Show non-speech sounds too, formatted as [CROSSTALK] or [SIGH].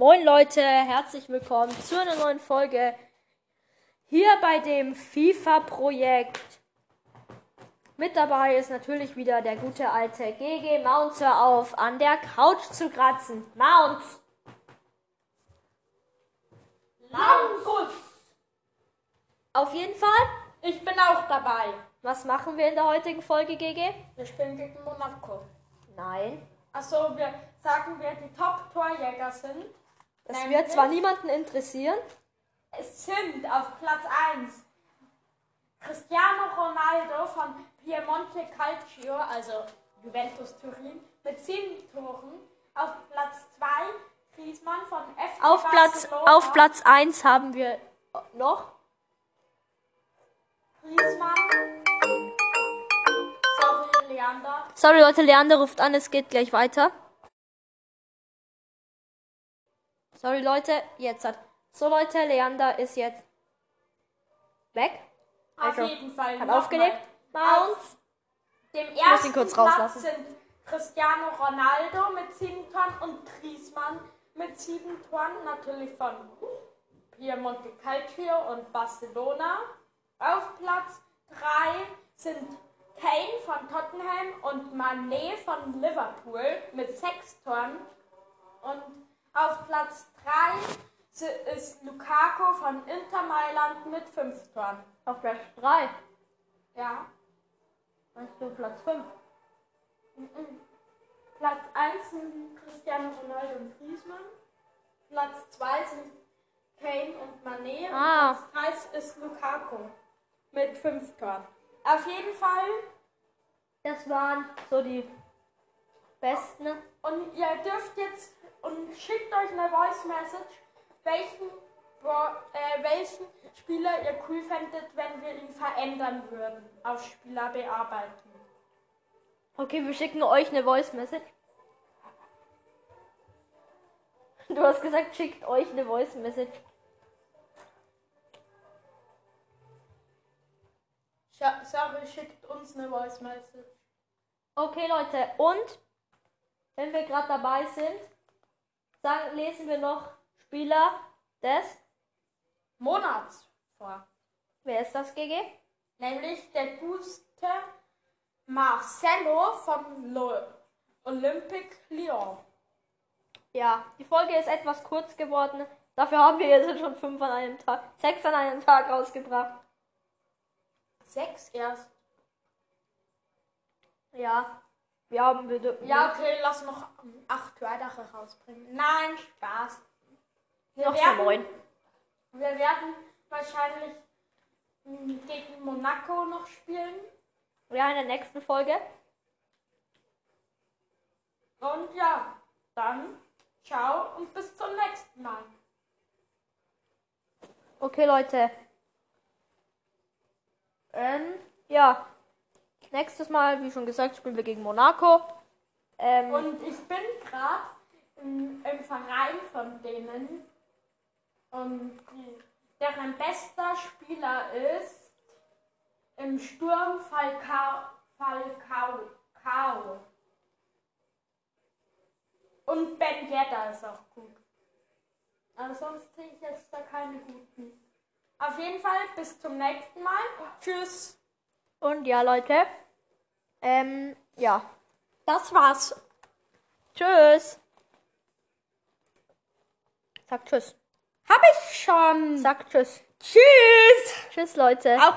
Moin Leute, herzlich willkommen zu einer neuen Folge hier bei dem FIFA-Projekt. Mit dabei ist natürlich wieder der gute alte GG Mounts hör auf, an der Couch zu kratzen. Mounts! Langus! Auf jeden Fall, Ich bin auch dabei. was machen wir in der heutigen Folge, GG? Wir spielen gegen Monaco. Nein. Achso, wir sagen, wer die Top-Torjäger sind. Das Nämlich- wird zwar niemanden interessieren. Es sind auf Platz 1 Cristiano Ronaldo von Piemonte Calcio, also Juventus Turin, mit 7 Toren. Auf Platz 2 Griezmann von FC Auf Platz, Barcelona. auf Platz 1 haben wir noch. Griezmann. Sorry, Leander. Sorry Leute, Leander ruft an, es geht gleich weiter. Sorry Leute, jetzt hat. So Leute, Leander ist jetzt weg. Auf Also, jeden Fall. Hat aufgelegt. Auf dem ersten kurz Platz rauslassen. sind Cristiano Ronaldo mit sieben Toren und Griezmann mit sieben Toren, natürlich von Piemonte Calcio und Barcelona. Auf Platz 3 sind Kane von Tottenham und Manet von Liverpool mit sechs Toren. Und auf Platz 3 ist Lukaku von Inter Mailand mit fünf Toren. Auf Platz 3. Ja. Meinst du Platz 5? Platz 1 sind Cristiano Ronaldo und Griezmann. Platz 2 sind Kane und Mané. Ah. Und Platz 3 ist Lukaku mit 5 Toren. Auf jeden Fall. Das waren so die besten. Und ihr dürft jetzt und schickt euch eine Voice Message, welchen, äh, welchen Spieler ihr cool fändet, wenn wir ihn verändern würden. Auf Spieler bearbeiten. Okay, wir schicken euch eine Voice Message. [LAUGHS] Du hast gesagt, schickt euch eine Voice Message. Sorry, schickt uns eine Voice Message. Okay, Leute, und wenn wir gerade dabei sind, sagen, lesen wir noch Spieler des. Monats vor. Wer ist das, GG? nämlich der gute Marcelo von Lo Olympique Lyon. Ja, die Folge ist etwas kurz geworden. Dafür haben wir jetzt schon fünf an einem Tag, sechs an einem Tag rausgebracht. Sechs erst. Ja, wir haben dürfen Ja, okay, lass noch acht weitere rausbringen. Nein, Spaß. Wir noch so werden, neun. wir werden wahrscheinlich gegen Monaco noch spielen. Ja, in der nächsten Folge. Und ja, dann ciao und bis zum nächsten Mal. Okay, Leute. Ähm, ja. Nächstes Mal, wie schon gesagt, spielen wir gegen Monaco. Ähm, Und ich bin gerade im, im Verein von denen. Und deren bester Spieler ist im Sturm Falcao. Falcao. Cao. Und Ben Yedda ist auch gut. Aber sonst sehe ich jetzt da keine guten. Auf jeden Fall bis zum nächsten Mal. Tschüss. Und ja, Leute. Ähm, ja. Das war's. Tschüss. Sag Tschüss. Hab ich schon. Sag Tschüss. Tschüss. Tschüss, Leute. Auch wenn